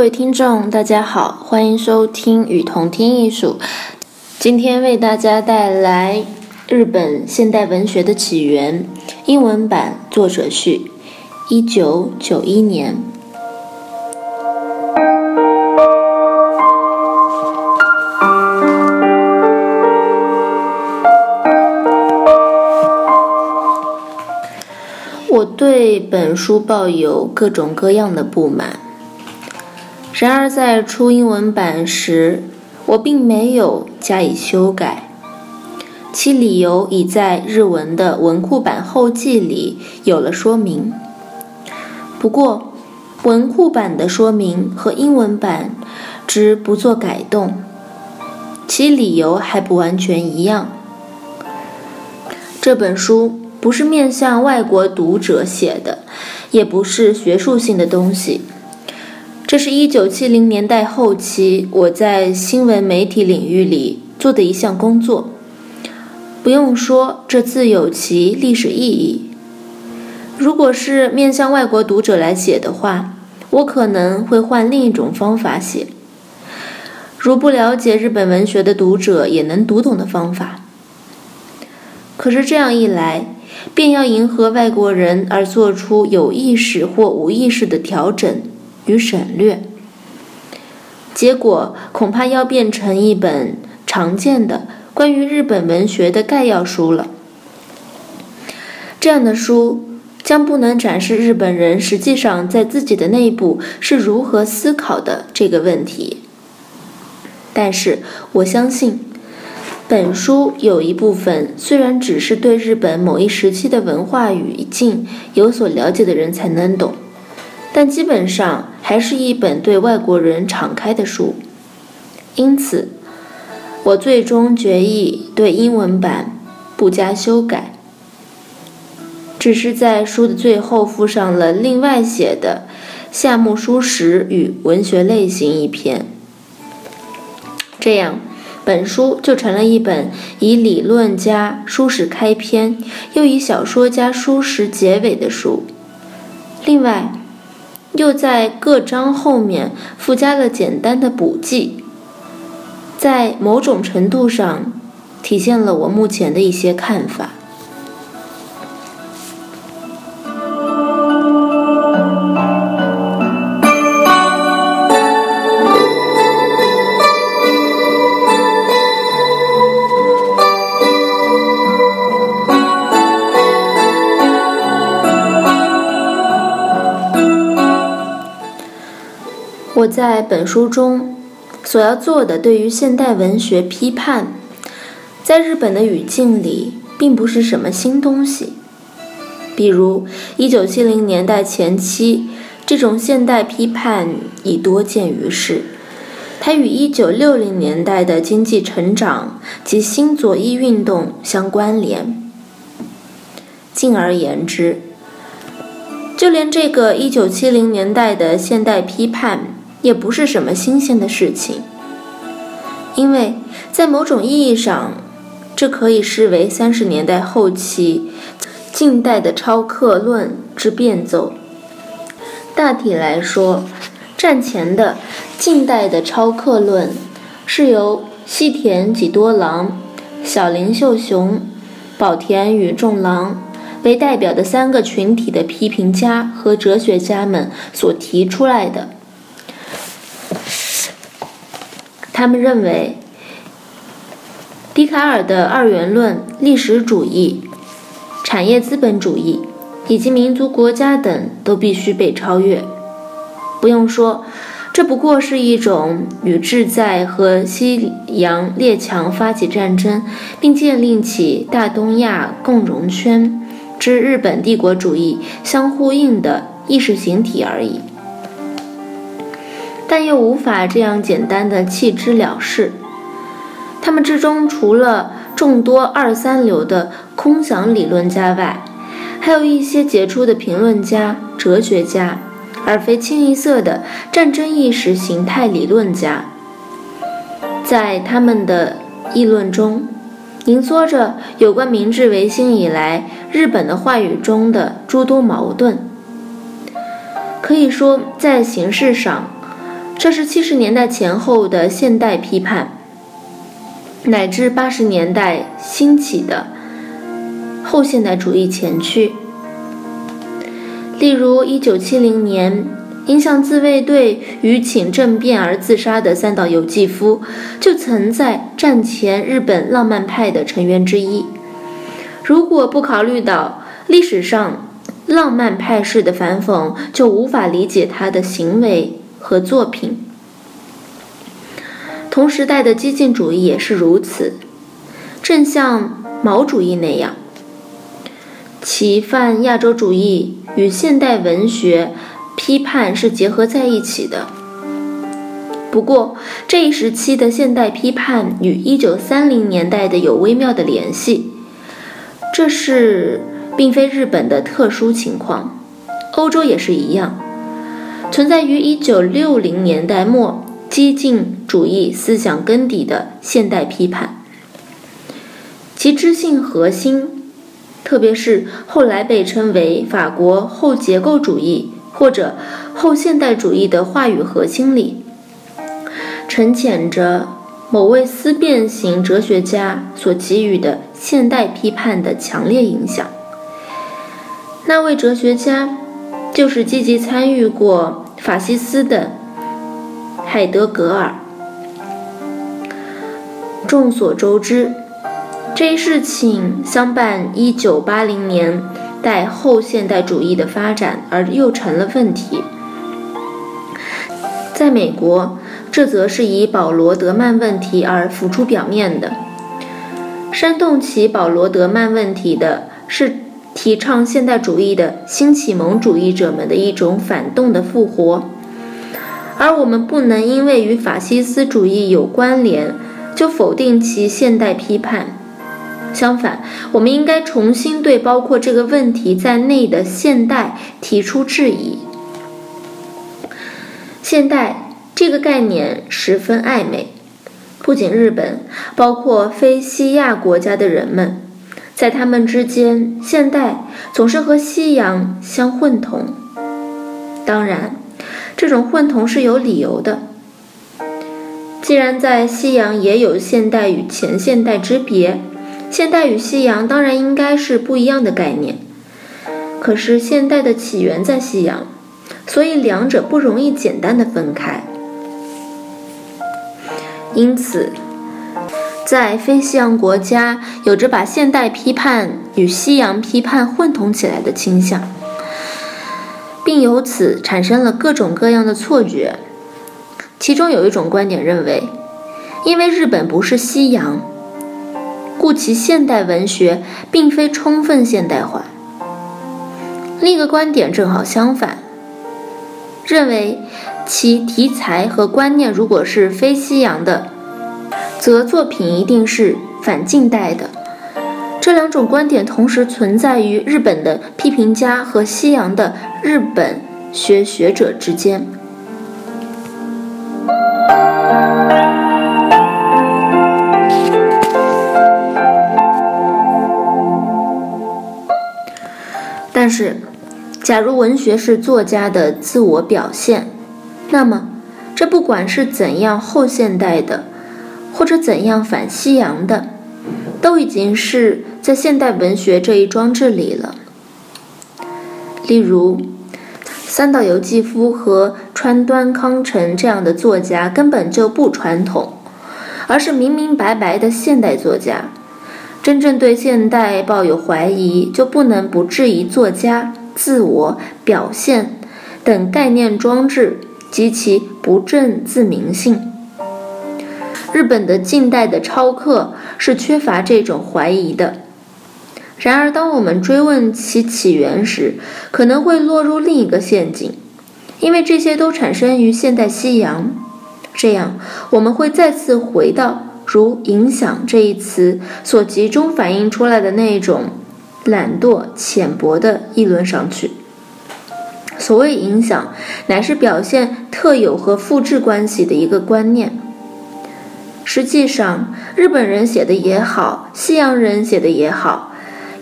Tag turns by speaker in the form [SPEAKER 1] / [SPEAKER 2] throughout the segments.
[SPEAKER 1] 各位听众，大家好，欢迎收听与同听艺术。今天为大家带来日本现代文学的起源英文版作者序，一九九一年。我对本书抱有各种各样的不满。然而，在出英文版时，我并没有加以修改，其理由已在日文的文库版后记里有了说明。不过，文库版的说明和英文版之不做改动，其理由还不完全一样。这本书不是面向外国读者写的，也不是学术性的东西。这是一九七零年代后期我在新闻媒体领域里做的一项工作。不用说，这自有其历史意义。如果是面向外国读者来写的话，我可能会换另一种方法写，如不了解日本文学的读者也能读懂的方法。可是这样一来，便要迎合外国人而做出有意识或无意识的调整。与省略，结果恐怕要变成一本常见的关于日本文学的概要书了。这样的书将不能展示日本人实际上在自己的内部是如何思考的这个问题。但是我相信，本书有一部分虽然只是对日本某一时期的文化语境有所了解的人才能懂。但基本上还是一本对外国人敞开的书，因此，我最终决议对英文版不加修改，只是在书的最后附上了另外写的《夏目漱石与文学类型》一篇。这样，本书就成了一本以理论家书史开篇，又以小说家书史结尾的书。另外。又在各章后面附加了简单的补记，在某种程度上体现了我目前的一些看法。我在本书中所要做的对于现代文学批判，在日本的语境里并不是什么新东西。比如，一九七零年代前期，这种现代批判已多见于世，它与一九六零年代的经济成长及新左翼运动相关联。进而言之，就连这个一九七零年代的现代批判。也不是什么新鲜的事情，因为在某种意义上，这可以视为三十年代后期近代的超客论之变奏。大体来说，战前的近代的超客论是由西田几多郎、小林秀雄、宝田与众郎为代表的三个群体的批评家和哲学家们所提出来的。他们认为，笛卡尔的二元论、历史主义、产业资本主义以及民族国家等都必须被超越。不用说，这不过是一种与志在和西洋列强发起战争，并建立起大东亚共荣圈之日本帝国主义相呼应的意识形体而已。但又无法这样简单的弃之了事。他们之中，除了众多二三流的空想理论家外，还有一些杰出的评论家、哲学家。而非清一色的战争意识形态理论家，在他们的议论中，凝缩着有关明治维新以来日本的话语中的诸多矛盾。可以说，在形式上，这是七十年代前后的现代批判，乃至八十年代兴起的后现代主义前驱。例如，一九七零年因向自卫队与请政变而自杀的三岛由纪夫，就曾在战前日本浪漫派的成员之一。如果不考虑到历史上浪漫派式的反讽，就无法理解他的行为和作品。同时代的激进主义也是如此，正像毛主义那样，其泛亚洲主义。与现代文学批判是结合在一起的。不过，这一时期的现代批判与1930年代的有微妙的联系，这是并非日本的特殊情况，欧洲也是一样，存在于1960年代末激进主义思想根底的现代批判，其知性核心。特别是后来被称为法国后结构主义或者后现代主义的话语核心里，沉潜着某位思辨型哲学家所给予的现代批判的强烈影响。那位哲学家就是积极参与过法西斯的海德格尔。众所周知。这一事情相伴一九八零年代后现代主义的发展，而又成了问题。在美国，这则是以保罗·德曼问题而浮出表面的。煽动起保罗·德曼问题的是提倡现代主义的新启蒙主义者们的一种反动的复活，而我们不能因为与法西斯主义有关联，就否定其现代批判。相反，我们应该重新对包括这个问题在内的现代提出质疑。现代这个概念十分暧昧，不仅日本，包括非西亚国家的人们，在他们之间，现代总是和西洋相混同。当然，这种混同是有理由的。既然在西洋也有现代与前现代之别。现代与西洋当然应该是不一样的概念，可是现代的起源在西洋，所以两者不容易简单的分开。因此，在非西洋国家有着把现代批判与西洋批判混同起来的倾向，并由此产生了各种各样的错觉。其中有一种观点认为，因为日本不是西洋。故其现代文学并非充分现代化。另一个观点正好相反，认为其题材和观念如果是非西洋的，则作品一定是反近代的。这两种观点同时存在于日本的批评家和西洋的日本学学者之间。但是，假如文学是作家的自我表现，那么这不管是怎样后现代的，或者怎样反西洋的，都已经是在现代文学这一装置里了。例如，三岛由纪夫和川端康成这样的作家根本就不传统，而是明明白白的现代作家。真正对现代抱有怀疑，就不能不质疑作家自我表现等概念装置及其不正自明性。日本的近代的抄刻是缺乏这种怀疑的。然而，当我们追问其起源时，可能会落入另一个陷阱，因为这些都产生于现代西洋。这样，我们会再次回到如“影响”这一词所集中反映出来的那种懒惰、浅薄的议论上去。所谓影响，乃是表现特有和复制关系的一个观念。实际上，日本人写的也好，西洋人写的也好，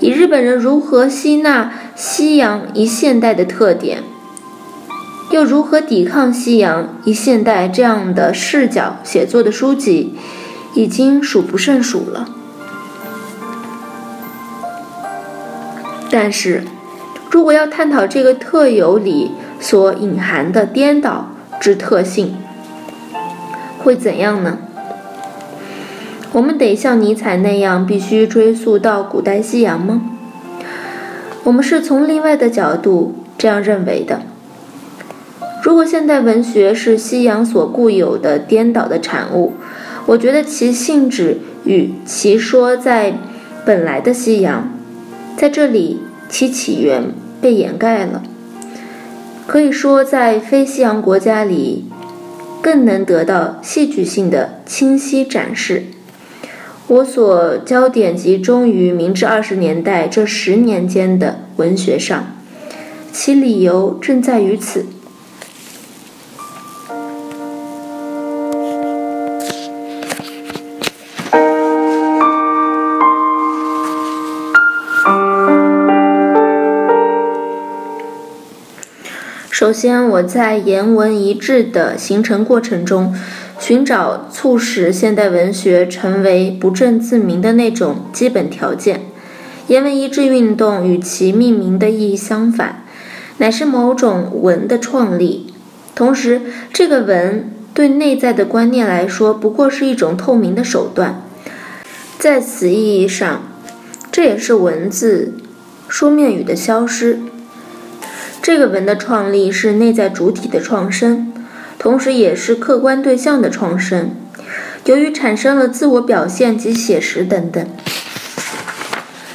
[SPEAKER 1] 以日本人如何吸纳西洋一现代的特点，又如何抵抗西洋一现代这样的视角写作的书籍，已经数不胜数了。但是，如果要探讨这个特有里所隐含的颠倒之特性，会怎样呢？我们得像尼采那样，必须追溯到古代西洋吗？我们是从另外的角度这样认为的。如果现代文学是西洋所固有的颠倒的产物，我觉得其性质与其说在本来的西洋，在这里。其起源被掩盖了，可以说在非西洋国家里，更能得到戏剧性的清晰展示。我所焦点集中于明治二十年代这十年间的文学上，其理由正在于此。首先，我在言文一致的形成过程中，寻找促使现代文学成为不正自明的那种基本条件。言文一致运动与其命名的意义相反，乃是某种文的创立。同时，这个文对内在的观念来说，不过是一种透明的手段。在此意义上，这也是文字、书面语的消失。这个文的创立是内在主体的创生，同时也是客观对象的创生。由于产生了自我表现及写实等等，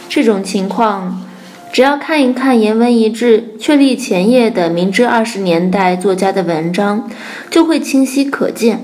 [SPEAKER 1] 这种情况，只要看一看言文一致确立前夜的明治二十年代作家的文章，就会清晰可见。